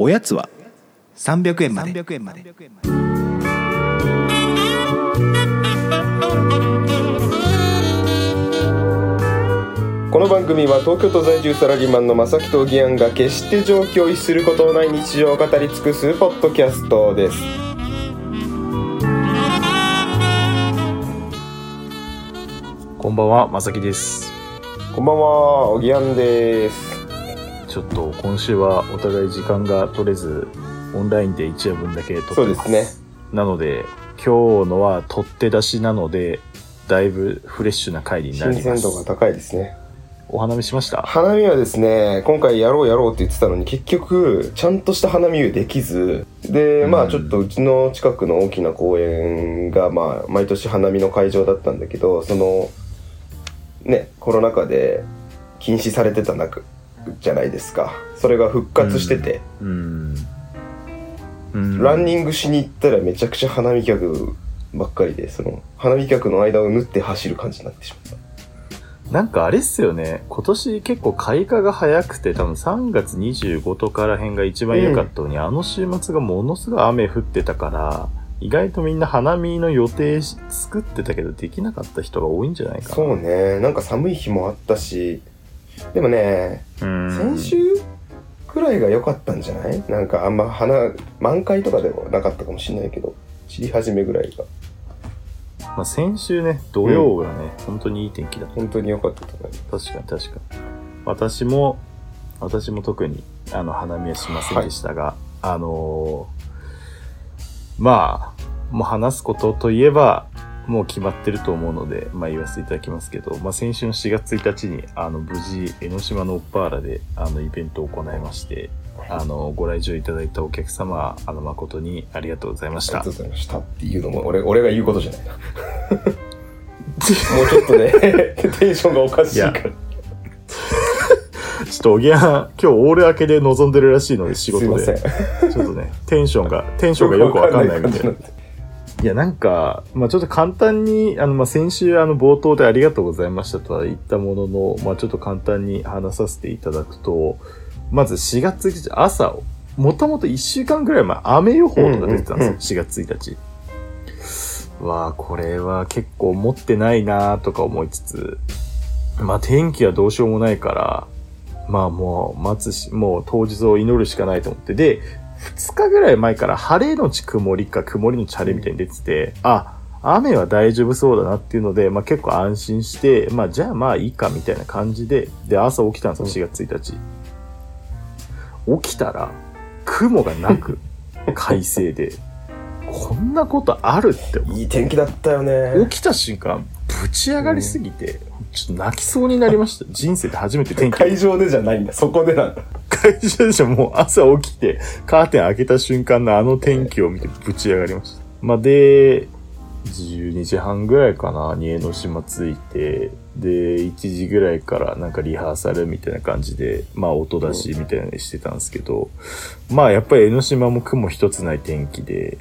おやつは300円まで。300円まで。この番組は東京都在住サラリーマンの正木と義安が決して状況を逸することのない日常を語り尽くすポッドキャストです。こんばんは、まさきです。こんばんはおぎやんですちょっと今週はお互い時間が取れず、オンラインで一夜分だけ撮ってます。そうですねなので、今日のは取って出しなので、だいぶフレッシュな回にな新ります。鮮度が高いですねお花見しました？花見はですね今回やろうやろうって言ってたのに結局ちゃんとした花見できずでまうんあちょっとうちの近くの大きな公園がまあ毎年花見の会場だったんだけどそのねコロナ禍で禁止されてたなくじゃないですかそれが復活してて、うん。うん。ランニングしに行ったらめちゃくちゃ花見客ばっかりでその花見客の間を縫って走る感じになってしまったなんかあれっすよね。今年結構開花が早くて、多分3月25とから辺が一番良かったのに、あの週末がものすごい雨降ってたから、意外とみんな花見の予定し作ってたけどできなかった人が多いんじゃないかな。そうねなんか寒い日もあったしでもねうん。先週くらいが良かったんじゃない？なんかあんま花満開とかではなかったかもしれないけど散り始めぐらいがまあ、先週ね、土曜がね、本当にいい天気だった。本当に良かったと思いま確かに確かに。私も、私も特に、あの、花見はしませんでしたが、あのーまあ、もう話すことといえば、もう決まってると思うので、まあ言わせていただきますけど、まあ先週の4月1日に、あの、無事、江ノ島のオッパーラで、あの、イベントを行いまして、あの、ご来場いただいたお客様、あの、誠にありがとうございました。すありがとう。ございましたっていうのも俺俺が言うことじゃない。な もうちょっとねテンションがおかしいから。いちょっとおぎやん、今日オール明けで臨んでるらしいので、仕事で。ちょっとね、テンションが、テンションがよくわかんないみたいないや、なんか、まあちょっと簡単に、あの、まあ先週、あの、冒頭でありがとうございましたとは言ったものの、まあちょっと簡単に話させていただくと、まず4月1日、朝を、もともと1週間ぐらい前、雨予報とか出てたんですよ、4月1日。わあ、これは結構持ってないなとか思いつつ、まあ天気はどうしようもないから、まあもう待つし、もう当日を祈るしかないと思って。で、2日ぐらい前から晴れのち曇りか曇りのち晴れみたいに出てて、あ、雨は大丈夫そうだなっていうので、まあ結構安心して、まあじゃあまあいいかみたいな感じで、で朝起きたんですよ、4月1日。起きたら、雲がなく、快晴で、こんなことあるって思っていい天気だったよね起きた瞬間、ぶち上がりすぎて、ちょっと泣きそうになりました。人生で初めて天気。会場でじゃないんだそこでなんだ会社でしょ、もう朝起きて、カーテン開けた瞬間のあの天気を見てぶち上がりました。まあ、で、12時半ぐらいかな、に江ノ島着いて、で、1時ぐらいからなんかリハーサルみたいな感じで、まあ音出しみたいなのしてたんですけど、まあやっぱり江ノ島も雲一つない天気で、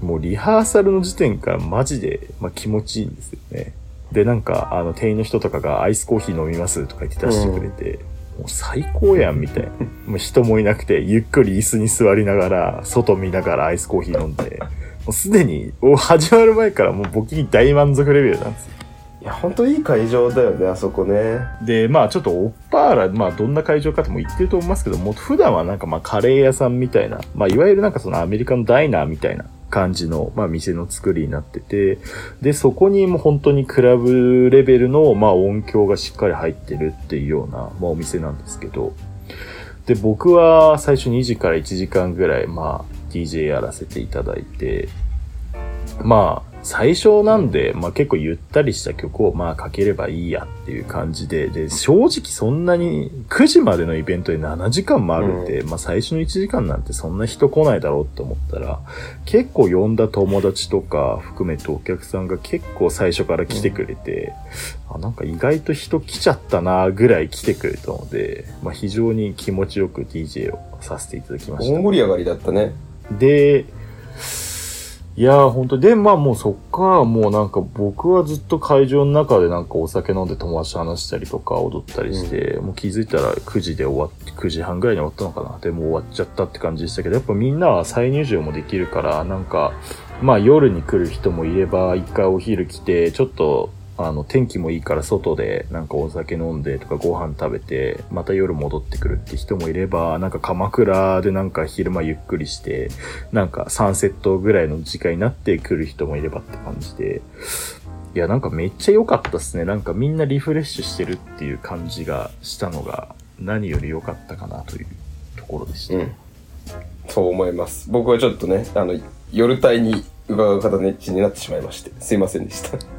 もうリハーサルの時点からマジで、まあ、気持ちいいんですよね。で、なんか、あの、店員の人とかがアイスコーヒー飲みますとか言って出してくれて、もう最高やんみたいな。もう人もいなくて、ゆっくり椅子に座りながら、外見ながらアイスコーヒー飲んで、もうすでに、お始まる前からもう僕に大満足レベルなんですよ。いや本当いい会場だよねあそこねで、まあちょっとオッパーラ、まあどんな会場かとも言ってると思いますけども、普段はなんかまあカレー屋さんみたいな、まあいわゆるなんかそのアメリカのダイナーみたいな感じの、まあ店の作りになってて、で、そこにもう本当にクラブレベルの、まあ音響がしっかり入ってるっていうような、まあお店なんですけど、で、僕は最初2時から1時間ぐらい、まあ DJ やらせていただいて、まあ、最初なんで、まあ結構ゆったりした曲をまあかければいいやっていう感じで、で、正直そんなに9時までのイベントで7時間もあるんで、まあ最初の1時間なんてそんな人来ないだろうって思ったら、結構呼んだ友達とか含めてお客さんが結構最初から来てくれて、あなんか意外と人来ちゃったなぐらい来てくれたので、まあ非常に気持ちよく DJ をさせていただきました。大。盛り上がりだったね。で、いやー、本当で、まあもうそっか。らもうなんか僕はずっと会場の中でなんかお酒飲んで友達と話したりとか踊ったりして、もう気づいたら9時で終わって、9時半ぐらいに終わったのかな。でもう終わっちゃったって感じでしたけど、やっぱみんなは再入場もできるから、なんか、まあ夜に来る人もいれば、一回お昼来て、ちょっと、あの、天気もいいから外でなんかお酒飲んでとかご飯食べて、また夜戻ってくるって人もいれば、なんか鎌倉でなんか昼間ゆっくりして、なんか3セットぐらいの時間になってくる人もいればって感じで、いや、なんかめっちゃ良かったっすね。なんかみんなリフレッシュしてるっていう感じがしたのが何より良かったかなというところでした。うん。そう思います。僕はちょっとね、あの、夜帯に伺う形になってしまいまして、すいませんでした。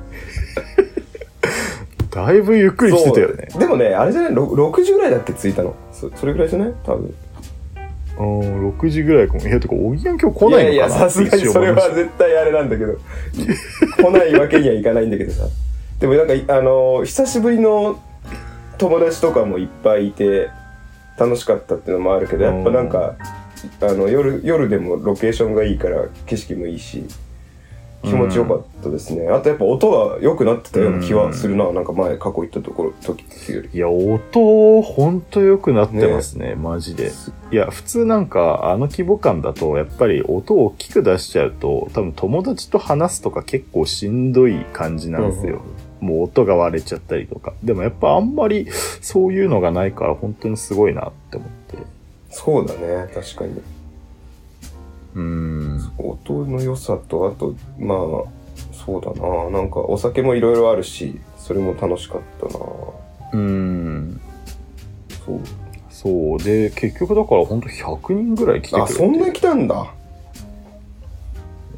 だいぶゆっくりしてたよね。でもね、あれじゃない、ろ6時ぐらいだっけ着いたの。そそれぐらいじゃない？多分。うん、6時ぐらいかも。いや、てか、おぎやん今日来ないのかな？いやいや、さすがにそれは絶対あれなんだけど、来ないわけにはいかないんだけどさ。でもなんか、あの、久しぶりの友達とかもいっぱいいて、楽しかったっていうのもあるけど、やっぱなんか、あの、夜、夜でもロケーションがいいから、景色もいいし、気持ちよかったですね。あとやっぱ音が良くなってたような気はするな。なんか前過去行ったところ、時っていうより。いや、音、ほんと良くなってますね、マジで。いや、普通なんか、あの規模感だと、やっぱり音を大きく出しちゃうと、多分友達と話すとか結構しんどい感じなんですよ。もう音が割れちゃったりとか。でもやっぱあんまりそういうのがないから、本当にすごいなって思って。そうだね、確かに。うーん。音の良さと、あと、まあ、そうだな。なんかお酒もいろいろあるし、それも楽しかったな。うーん。そう。そう。で、結局だから本当100人ぐらい来てくれあ、て。そんな来たんだ。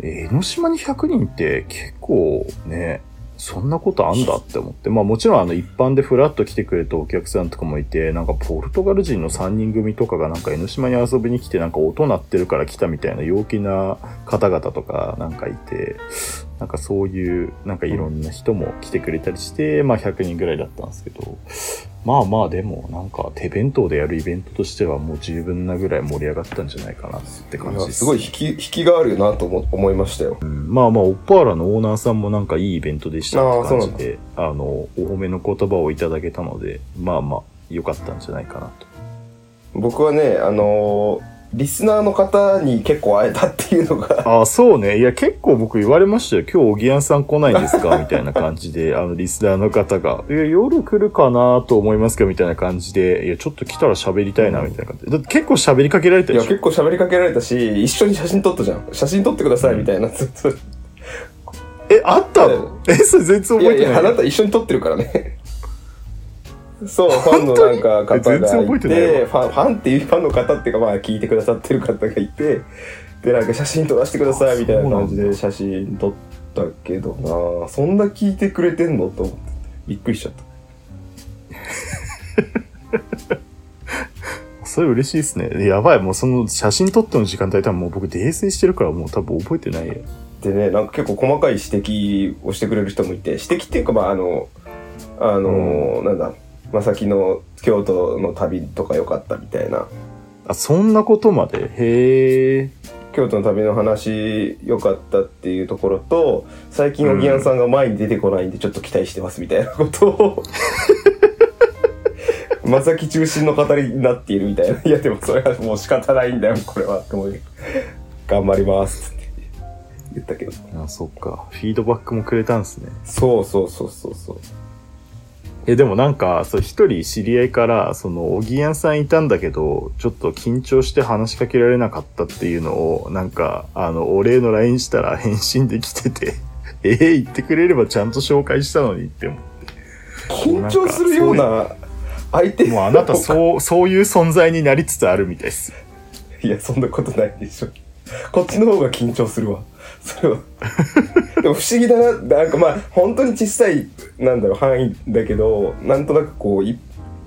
江ノ島に100人って結構ね、そんなことあんだって思って。まあもちろんあの一般でフラッと来てくれたお客さんとかもいて、なんかポルトガル人の3人組とかがなんか江ノ島に遊びに来てなんか音鳴ってるから来たみたいな陽気な方々とかなんかいて、なんかそういうなんかいろんな人も来てくれたりして、まあ100人ぐらいだったんですけど、まあまあでもなんか手弁当でやるイベントとしてはもう十分なぐらい盛り上がったんじゃないかなって感じです。すごい引き、引きがあるなと思思いましたよ。うんまあまあ、オッパーラのオーナーさんもなんかいいイベントでしたって感じで、あの、お褒めの言葉をいただけたので、まあまあ、良かったんじゃないかなと。僕はね、あのーリスナーの方に結構会えたっていうのが、ああ、そうね。いや、結構僕言われましたよ。今日、おぎやんさん来ないんですか？みたいな感じで、あの、リスナーの方が、いや、夜来るかなと思いますかみたいな感じで、いや、ちょっと来たら喋りたいな、みたいな感じで。だって結構喋りかけられたいや、でしょ？結構喋りかけられたし、一緒に写真撮ったじゃん。写真撮ってくださいみたいな。ずっとえ、あったの？え、それ全然いやいや、覚えてない。あなた一緒に撮ってるからね。そう、ファンのなんか方がいてて、ファン、ファンっていうファンの方っていうか、まあ聞いてくださってる方がいて、で、なんか写真撮らせてくださいみたいな感じで写真撮ったけどなそんな聞いてくれてんの？と思って、びっくりしちゃった。それ嬉しいですね。やばい、もうその写真撮っての時間帯多分もう僕泥酔してるからもう多分覚えてないや。でね、なんか結構細かい指摘をしてくれる人もいて、指摘っていうか、まあ、あの、あの、なんだ、まさきの京都の旅とか良かったみたいな。あ、そんなことまで？へえ。京都の旅の話良かったっていうところと、最近おぎやんさんが前に出てこないんでちょっと期待してますみたいなことを、まさき中心の語りになっているみたいな。いやでもそれはもう仕方ないんだよ、これは。って思う頑張りますって言ったけど。あ、そっか。フィードバックもくれたんですね。そうそうそうそうそう。え、でもなんか、そう、一人知り合いから、その、おぎやんさんいたんだけど、ちょっと緊張して話しかけられなかったっていうのを、なんか、あの、お礼の LINE したら返信できてて、えー、言ってくれればちゃんと紹介したのにって思緊張するような相手う。もうあなたそう、そういう存在になりつつあるみたいです。いや、そんなことないでしょ。こっちの方が緊張するわ。それは。でも不思議だな。なんかまあ、本当に小さい、なんだろう、範囲だけど、なんとなくこう、い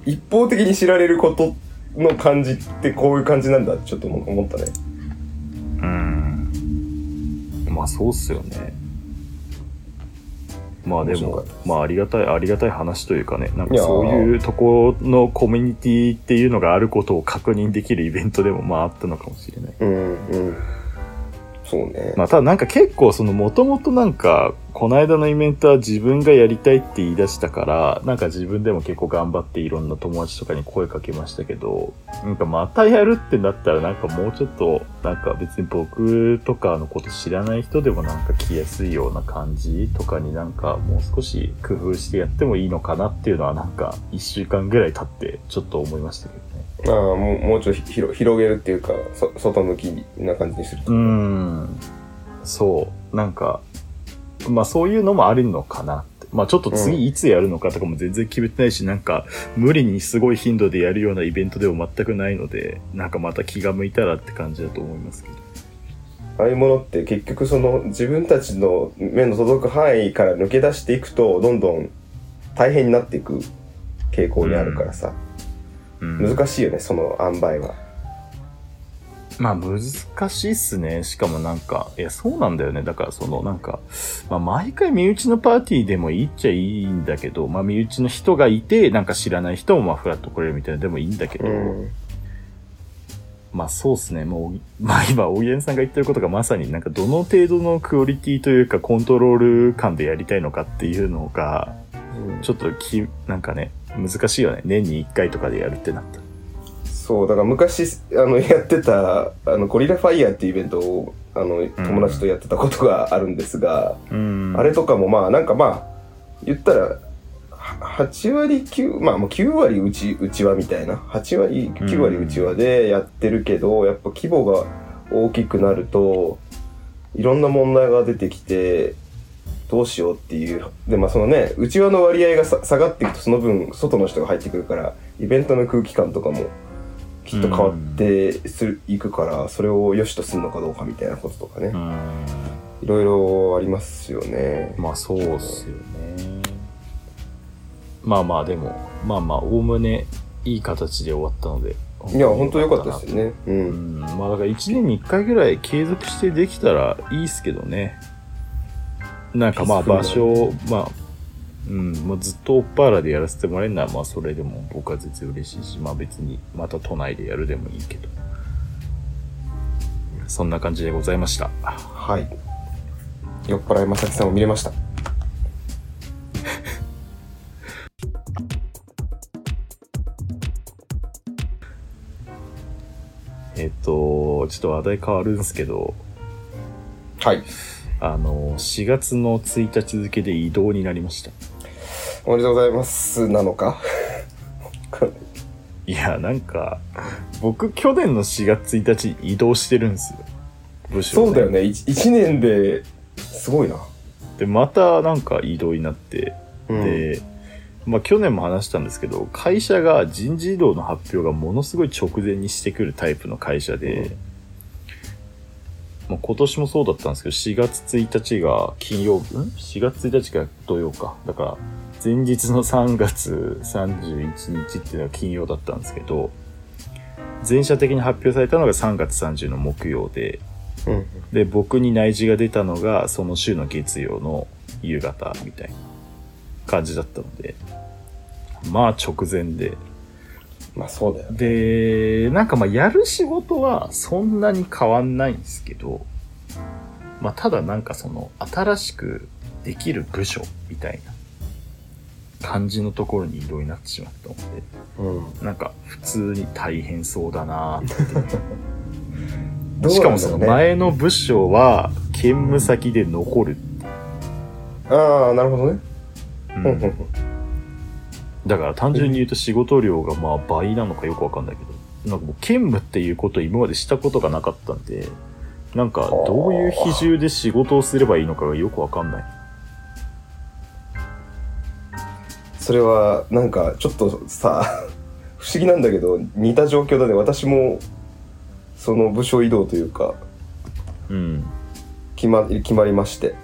一方的に知られることの感じってこういう感じなんだちょっと思ったね。うん。まあそうっすよね。まあでもまあありがたい、ありがたい話というかね、なんかそういうところのコミュニティっていうのがあることを確認できるイベントでもまああったのかもしれない。うん、うん。そうね。まあ、ただなんか結構そのもともとなんか、この間のイベントは自分がやりたいって言い出したから、なんか自分でも結構頑張っていろんな友達とかに声かけましたけど、なんかまたやるってなったらなんかもうちょっと、なんか別に僕とかのこと知らない人でもなんか来やすいような感じとかになんかもう少し工夫してやってもいいのかなっていうのはなんか一週間ぐらい経ってちょっと思いましたけど。ああ、もう、もうちょっとひ広広げるっていうか、そ外向きな感じにすると。うーん。そう。なんか、まあそういうのもあるのかなって。まあちょっとうん次いつやるのかとかも全然決めてないし、なんか無理にすごい頻度でやるようなイベントでも全くないので、なんかまた気が向いたらって感じだと思いますけど。ああいうものって結局その自分たちの目の届く範囲から抜け出していくと、どんどん大変になっていく傾向にあるからさ。うん難しいよね、その塩梅は。まあ難しいっすね。しかもなんか、いやそうなんだよね。だからそのなんか、まあ毎回身内のパーティーでもいいっちゃいいんだけど、まあ身内の人がいて、なんか知らない人もまあフラッと来れるみたいなのでもいいんだけど、うん。まあそうですね。もう、まあ今、大家さんが言ってることがまさになんかどの程度のクオリティというかコントロール感でやりたいのかっていうのが、ちょっとき、なんかね、難しいよね。年に1回とかでやるってなったら。そう、だから昔、あの、やってた、あの、ゴリラファイヤーっていうイベントを、あの、友達とやってたことがあるんですが、うん。あれとかもまあ、なんかまあ、言ったら、は8割9、まあもう9割うち、うちわみたいな、8割、9割うちわでやってるけど、やっぱ規模が大きくなると、いろんな問題が出てきて、どうしようっていう。で、まあそのね、うちわの割合がさ下がっていくと、その分、外の人が入ってくるから、イベントの空気感とかも、きっと変わってする、いくから、それを良しとするのかどうかみたいなこととかねう。ん。いろいろありますよね。まあそうっすよね。まあまあでも、まあまあ、おおむねいい形で終わったので。いや、本当良かったですよね。う。うんん。まあだから1年に1回ぐらい継続してできたらいいっすけどね。なんかまあ場所、まあ、うん、もうずっとオッパーラでやらせてもらえるのは、まあそれでも僕は全然嬉しいし、まあ別にまた都内でやるでもいいけど。そんな感じでございました。はい。酔っ払いまさきさんを見れました。えっと、ちょっと話題変わるんですけど、はい。あの、4月の1日付で移動になりました。おめでとうございます。なのか？いや、なんか、僕、去年の4月1日に移動してるんですよ。部署、そうだよ。ね。一一年で、すごいな。で、またなんか移動になって、うん、で、まあ去年も話したんですけど、会社が人事異動の発表がものすごい直前にしてくるタイプの会社で、まあ、今年もそうだったんですけど、4月1日が金曜日、ん ?4 月1日が土曜か。だから、前日の3月31日っていうのが金曜だったんですけど、全社的に発表されたのが3月30の木曜で、うん。で、僕に内示が出たのが、その週の月曜の夕方みたいな感じだったので、まあ直前で。まあそうだよね。で、なんかまあやる仕事はそんなに変わんないんですけど、まあただなんかその新しくできる部署みたいな感じのところに移動になってしまったので、うん。なんか普通に大変そうだなーって しかもその前の部署は兼務先で残る。ああ、なるほどね。うん、だから単純に言うと仕事量がまあ倍なのかよくわかんないけど、なんかもう兼務っていうことを今までしたことがなかったんで、なんかどういう比重で仕事をすればいいのかがよくわかんない。それは、なんか、ちょっとさ、不思議なんだけど、似た状況だね。私も、その部署移動というか、うん。決ま、決まりまして。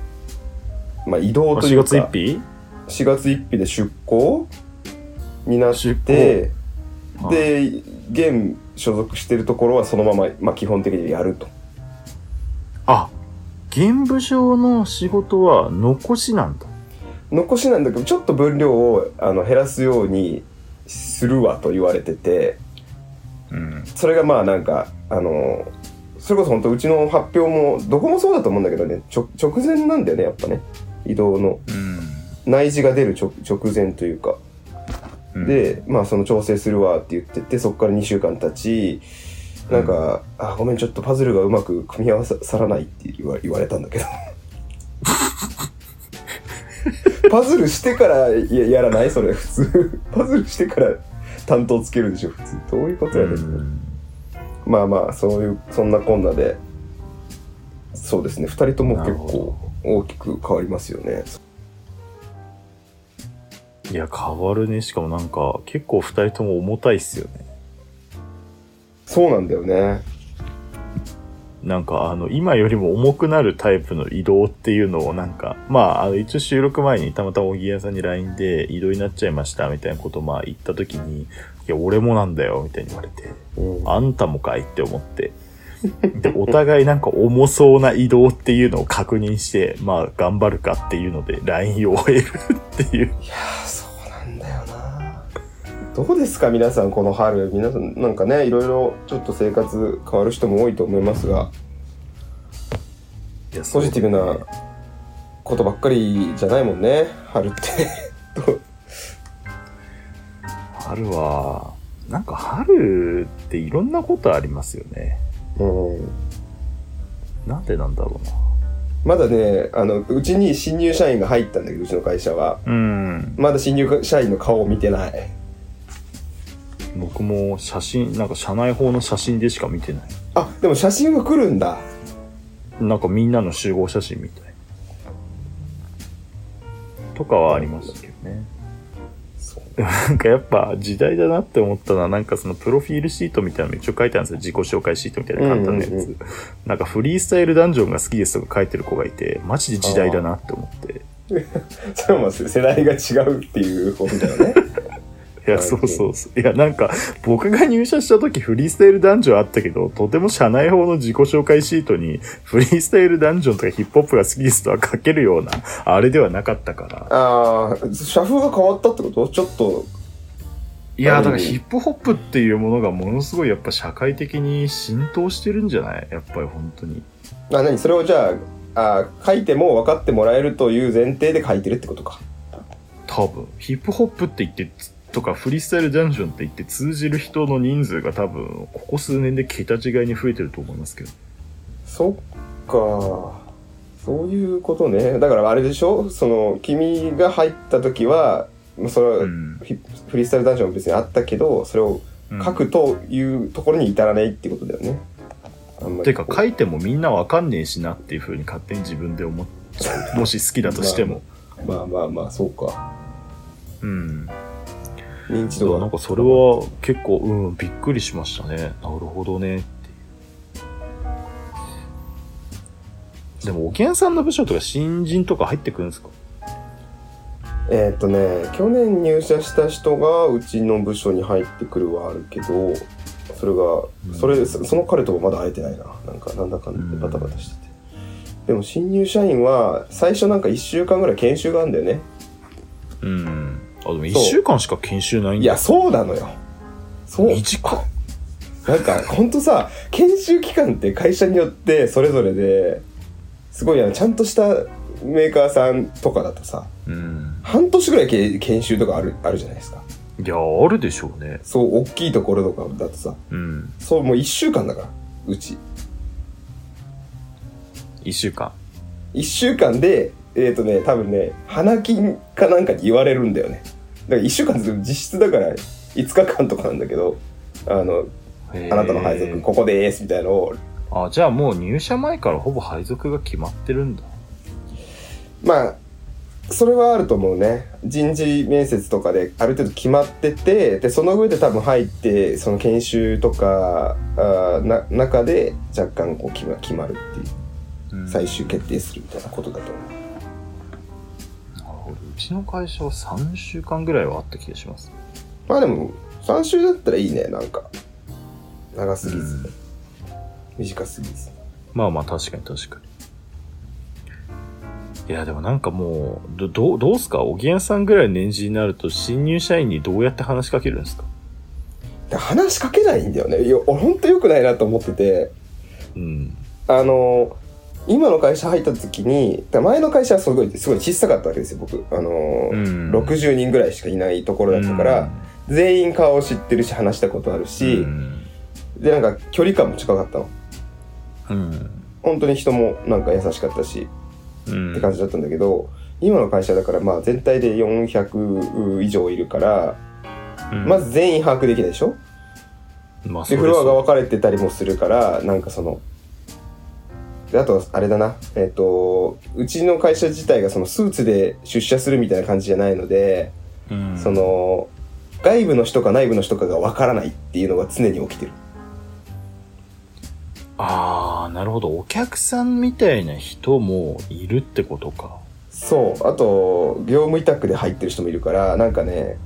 まあ移動とい4うか。月1日？4月1日で出向？になっ出て、向で、現所属してるところはそのまま、まあ基本的にやると。あ、現部上の仕事は残しなんだ。残しなんだけど、ちょっと分量をあの減らすようにするわと言われてて、うん。それがまあなんか、あの、それこそ本当うちの発表もどこもそうだと思うんだけどねちょ直前なんだよねやっぱね移動のうん。内示が出る直直前というかうん、で、まあその調整するわって言ってて、そこから2週間経ち、なんか、あ、ごめん、ちょっとパズルがうまく組み合わさらないって言わ言われたんだけど。パズルしてからややらない？それ、普通。パズルしてから担当つけるでしょ、普通。どういうことやねん。うんまあまあ、そういう、そんなこんなで、そうですね、2人とも結構大きく変わりますよね。いや、変わるね。しかもなんか、結構二人とも重たいっすよね。そうなんだよね。なんか、あの、今よりも重くなるタイプの移動っていうのをなんか、まあ、あの、一応収録前にたまたま小木屋さんに LINE で移動になっちゃいましたみたいなことをまあ言った時に、いや、俺もなんだよ、みたいに言われて、うん、あんたもかいって思って。で、お互いなんか重そうな移動っていうのを確認して、まあ、頑張るかっていうので、LINE を終えるっていう。いやどうですか？皆さんこの春。皆さんなんかねいろいろちょっと生活変わる人も多いと思いますが。いやポジティブなことばっかりじゃないもんね。春って。春は、なんか春っていろんなことありますよね。うん。なんでなんだろうな。まだねあのうちに新入社員が入ったんだけどうちの会社は。うん。まだ新入社員の顔を見てない僕も写真、なんか社内法の写真でしか見てない。あでも写真が来るんだなんかみんなの集合写真みたい。とかはありましたけどね。そうでもなんかやっぱ時代だなって思ったのは、なんかそのプロフィールシートみたいなの一応書いてあるんですよ。自己紹介シートみたいな簡単なやつ。うんうんうんなんかフリースタイルダンジョンが好きですとか書いてる子がいて、マジで時代だなって思って。それはまあ世代が違うっていうことだよね いや、はいそうそうそう。いや、なんか、僕が入社した時フリースタイルダンジョンあったけど、とても社内法の自己紹介シートに、フリースタイルダンジョンとかヒップホップが好きですとは書けるような、あれではなかったから。ああ社風が変わったってこと？ちょっと。いや、だからヒップホップっていうものがものすごいやっぱ社会的に浸透してるんじゃない？やっぱり本当に。あ何？それをじゃああ書いても分かってもらえるという前提で書いてるってことか。多分、ヒップホップって言って、とかフリースタイルダンジョンって言って通じる人の人数が多分、ここ数年で桁違いに増えてると思いますけど。そっかそういうことねだからあれでしょその君が入った時はまあそれは、うんフリースタイルダンジョンも別にあったけどそれをうん書くというところに至らないってことだよね、あんまりてか書いてもみんなわかんねえしなっていう風に勝手に自分で思っちゃう。もし好きだとしても。まあまあまあそうかうん。認知度が。なんかそれは結構、うん、びっくりしましたね。なるほどね。っていう。でも、おけんさんの部署とか新人とか入ってくるんですか？えーっとね去年入社した人がうちの部署に入ってくるはあるけどそれがそれそその彼ともまだ会えてないな。なんかなんだかんだでバタバタしてて、でも新入社員は最初なんか1週間ぐらい研修があるんだよね。うん。あ、でも1そう週間しか研修ないんだ。いやそうなのよそう短っ。なんかほんとさ研修期間って会社によってそれぞれですごいちゃんとしたメーカーさんとかだとさうん。半年ぐらいけ研修とかあるあるじゃないですかいや、あるでしょうね。そう大きいところとかだとさうん。そうもう1週間だからうち1週間。1週間でえっ、とね多分ね花金かなんかに言われるんだよね。だから1週間って実質だから5日間とかなんだけどあのあなたの配属ここでーすみたいなのを。あ、じゃあもう入社前からほぼ配属が決まってるんだ。まあそれはあると思うね。人事面接とかである程度決まっててでその上で多分入ってその研修とかあーな中で若干こう決ま決まるっていう。うん。最終決定するみたいなことだと思。うちの会社は3週間ぐらいはあった気がします。まあでも3週だったらいいねなんか。長すぎず、うん。短すぎず。まあまあ確かに確かに。いやでもなんかもう、どどう、どうすか？おぎやんさんぐらいの年次になると新入社員にどうやって話しかけるんですか？で話しかけないんだよね。いや俺ほんとよくないなと思ってて。うん。あの今の会社入った時にだ前の会社はすごいすごい小さかったわけですよ僕。あの、うん。60人ぐらいしかいないところだったから、全員顔を知ってるし話したことあるし、うん。でなんか距離感も近かったの。うん。本当に人もなんか優しかったしうん。って感じだったんだけど、今の会社だからまあ全体で400以上いるから、うん。まず全員把握できないでしょ？まあ、でフロアが分かれてたりもするからなんかそのであとあれだな。えっ、とうちの会社自体がそのスーツで出社するみたいな感じじゃないので、うん。その外部の人か内部の人かが分からないっていうのが常に起きてる。ああ、なるほど。お客さんみたいな人もいるってことか。そう。あと業務委託で入ってる人もいるからなんかね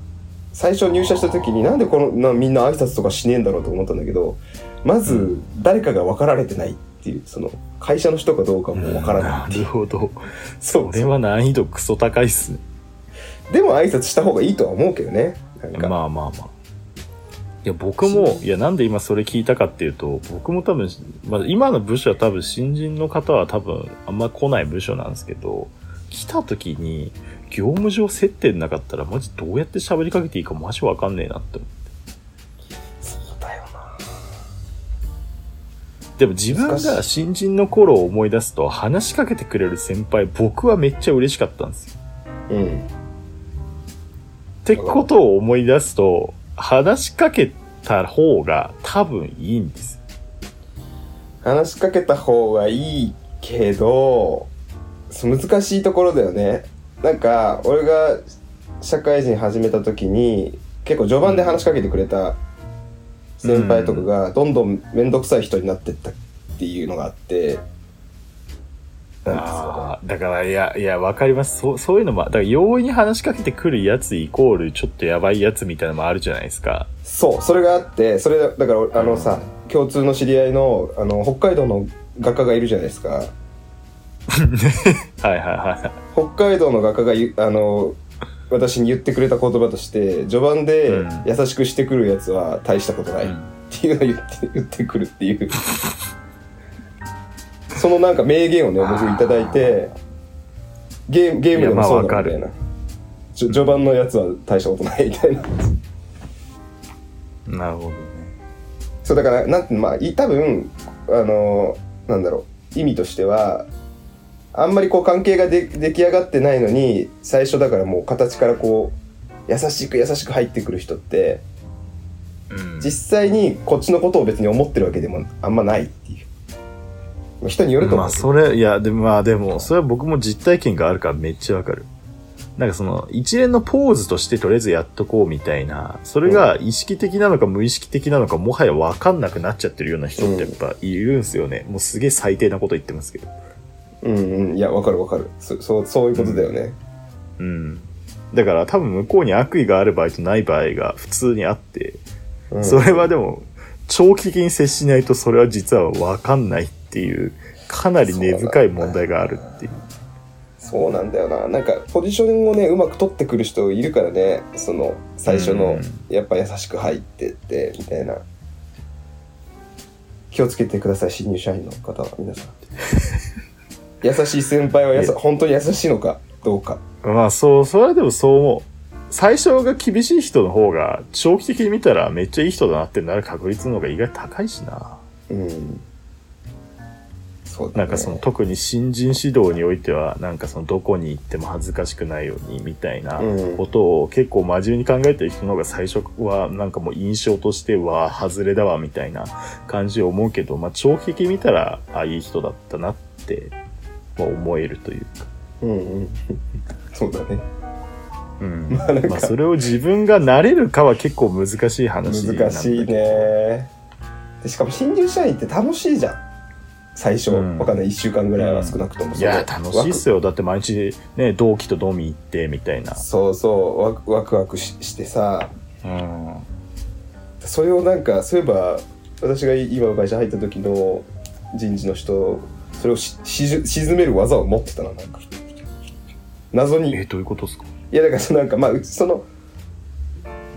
最初入社した時になんでこのなみんな挨拶とかしねえんだろうと思ったんだけどまず誰かが分かられてないっていうその会社の人かどうかも分からないっていうなるほど。そうそれは難易度クソ高いっすね。でも挨拶した方がいいとは思うけどねなんか、まあまあまあ。いや、僕も、いや、なんで今それ聞いたかっていうと、僕も多分、まあ、今の部署は多分、新人の方は多分、あんま来ない部署なんですけど、来た時に、業務上接点なかったら、マジどうやって喋りかけていいかマジわかんねえなって思っでも自分が新人の頃を思い出すと、話しかけてくれる先輩、僕はめっちゃ嬉しかったんですよ。うんってことを思い出すと、話しかけた方が多分いいんです。話しかけた方がいいけど難しいところだよねなんか俺が社会人始めた時に結構序盤で話しかけてくれた先輩とかがどんどん面倒くさい人になってったっていうのがあってああ、だから、いや、いや、わかります。そう、そういうのも、だから、容易に話しかけてくるやつイコール、ちょっとやばいやつみたいなのもあるじゃないですか。そうそれがあってそれだだからあのさ共通の知り合いのあの北海道の画家がいるじゃないですか はいはいはい。北海道の画家があの私に言ってくれた言葉として序盤でうん。優しくしてくるやつは大したことない。っうん。ていうのを言って 言ってくるっていう。そのなんか名言をね僕いただいてゲームゲームでもそうだみたいな。序盤のやつは大したことないみたいな。なるほどね。そうだからなんてまあい多分あのなんだろう。意味としてはあんまりこう関係がで出来上がってないのに最初だからもう形からこう優しく優しく入ってくる人ってうん実際にこっちのことを別に思ってるわけでもあんまないっていうまあ人によると思まあ、うけど、それ、いや、でも、まあ、でも、それは僕も実体験があるからめっちゃわかる。なんかその、一連のポーズとしてとりあえずやっとこうみたいな、それが意識的なのか無意識的なのかもはやわかんなくなっちゃってるような人ってやっぱいるんすよね。もうすげえ最低なこと言ってますけど。うんうんいやわかるわかる。そそうそういうことだよね、うん。だから多分向こうに悪意がある場合とない場合が普通にあって、うん。それはでも、長期的に接しないとそれは実はわかんないっていう、かなり根深い問題があるっていう。そうなんだよな。なんかポジションをねうまく取ってくる人いるからね。その最初の、うやっぱ優しく入ってってみたいな。気をつけてください新入社員の方は。皆さん優しい先輩はやさ本当に優しいのかどうか。まあそう、それはでもそう思う。最初が厳しい人の方が、長期的に見たらめっちゃいい人だなってなる確率の方が意外と高いしな。うん。そうだ、ね、なんかその特に新人指導においては、なんかそのどこに行っても恥ずかしくないようにみたいなうん。ことを結構真面目に考えてる人の方が最初はなんかもう印象としては外れだわみたいな感じを思うけど、まあ長期的に見たら、あ、いい人だったなって、まあ思えるというか。うんうん。そうだね。うん。まあなんか。まあそれを自分が慣れるかは結構難しい話難しいね。でしかも新入社員って楽しいじゃん。最初、うん。わかんない。1週間ぐらいは少なくとも、いや、楽しいっすよ。だって毎日ね、同期と飲み行ってみたいな。そうそう。ワクワクワクししてさ。うん。それをなんかそういえば私が今の会社入った時の人事の人それをし沈める技を持ってたななんか。謎に。え、いどういうことですか？やだからそのなんかまあうちその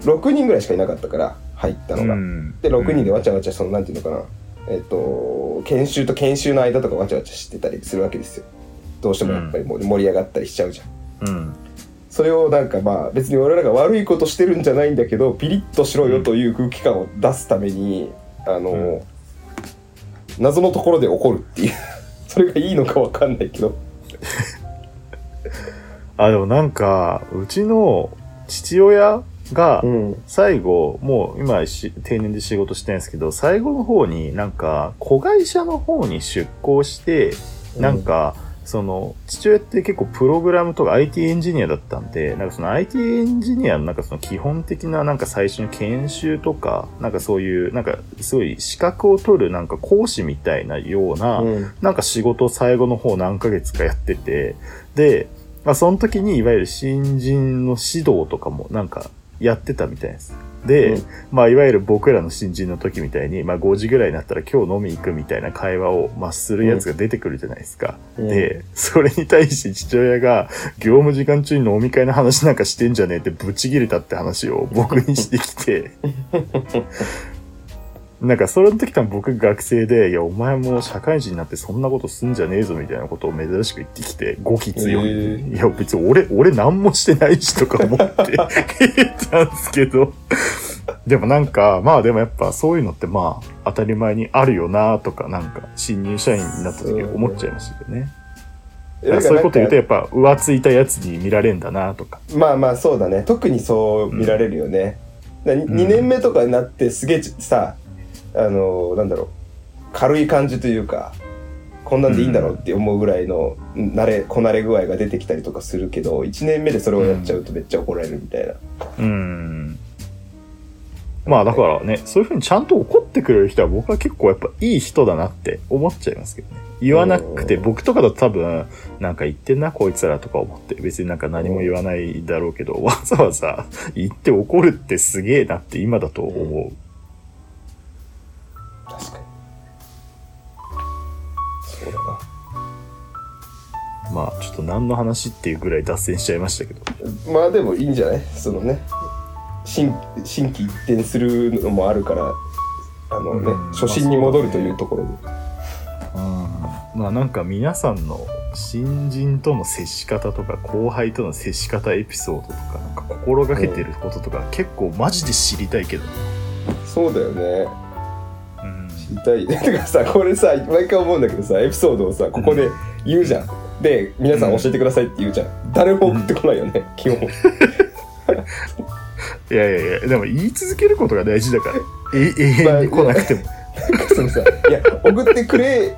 6人ぐらいしかいなかったから入ったのが、ん。で6人でわちゃわちゃそのなんていうのかな。えっと、研修と研修の間とかわちゃわちゃしてたりするわけですよ。どうしてもやっぱり盛り上がったりしちゃうじゃん。うん。それをなんかまあ別に俺らが悪いことしてるんじゃないんだけど、ピリッとしろよという空気感を出すために、あの、うん。謎のところで怒るっていう。それがいいのかわかんないけど。あ、でもなんか、うちの父親が、ん。最後、もう今し定年で仕事してるんですけど、最後の方になんか、子会社の方に出向して、なんか、その、父親って結構プログラムとか IT エンジニアだったんで、なんかその IT エンジニアのなんかその基本的ななんか最初の研修とか、なんかそういう、なんかすごい資格を取るなんか講師みたいなような、うん。なんか仕事を最後の方何ヶ月かやってて、で、まあその時にいわゆる新人の指導とかもなんかやってたみたいです。で、うん。まあいわゆる僕らの新人の時みたいに、まあ5時ぐらいになったら今日飲み行くみたいな会話を、まあするやつが出てくるじゃないですか。うん。で、それに対して父親が業務時間中に飲み会の話なんかしてんじゃねえってブチ切れたって話を僕にしてきて、なんかそれの時多分僕学生で、いやお前も社会人になってそんなことすんじゃねえぞみたいなことを珍しく言ってきて、語気強い。へえ。いや別に俺、俺何もしてないしとか思って言ったんですけど、でもなんか、まあでもやっぱそういうのってまあ当たり前にあるよなとかなんか新入社員になった時思っちゃいましたけどね。だからそういうこと言うとやっぱ浮ついたやつに見られんだなとか。まあまあそうだね。特にそう見られるよね、だ2年目とかになってすげえちさあのなんだろう軽い感じというかこんなんでいいんだろうって思うぐらいの慣れこなれ具合が出てきたりとかするけど1年目でそれをやっちゃうとめっちゃ怒られるみたいな、うん。まあだからね、そういうふうにちゃんと怒ってくれる人は僕は結構やっぱいい人だなって思っちゃいますけどね。言わなくて、うん僕とかだと多分、なんか言ってんな、こいつらとか思って、別になんか何も言わないだろうけど、わざわざ言って怒るってすげえなって今だと思う。まあちょっと何の話っていうぐらい脱線しちゃいましたけど。まあでもいいんじゃない？そのね新新規一転するのもあるからあのね、うん初心に戻るというところで、まあなんか皆さんの新人との接し方とか後輩との接し方エピソードとかなんか心がけてることとか結構マジで知りたいけど。そうだよね。うん。知りたい。だからさこれさ毎回思うんだけどさエピソードをさここで言うじゃん、で皆さん教えてくださいって言うじゃん。誰も送ってこないよね、基本。いやいやいや、でも言い続けることが大事だから。え永遠に来なくても。なんかそのさいや送ってくれ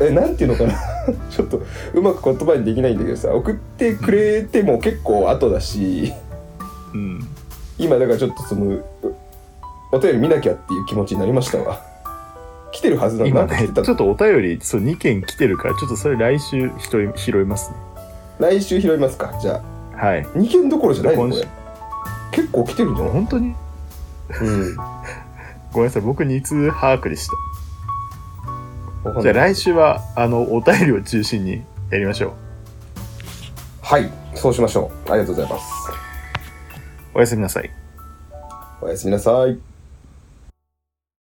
えなんていうのかな。ちょっとうまく言葉にできないんだけどさ送ってくれても結構後だし。うん。今だからちょっとそのうお便り見なきゃっていう気持ちになりましたわ来てるはずな。の今ね、ちょっとお便り、そう、2件来てるから、ちょっとそれ来週拾い拾いますね。来週拾いますか。じゃあ。はい。2件どころじゃないのこれ。結構来てるんじゃない？本当に？うん。ごめんなさい、僕2通把握でした。じゃあ来週は、あの、お便りを中心にやりましょう。はい。そうしましょう。ありがとうございます。おやすみなさい。おやすみなさい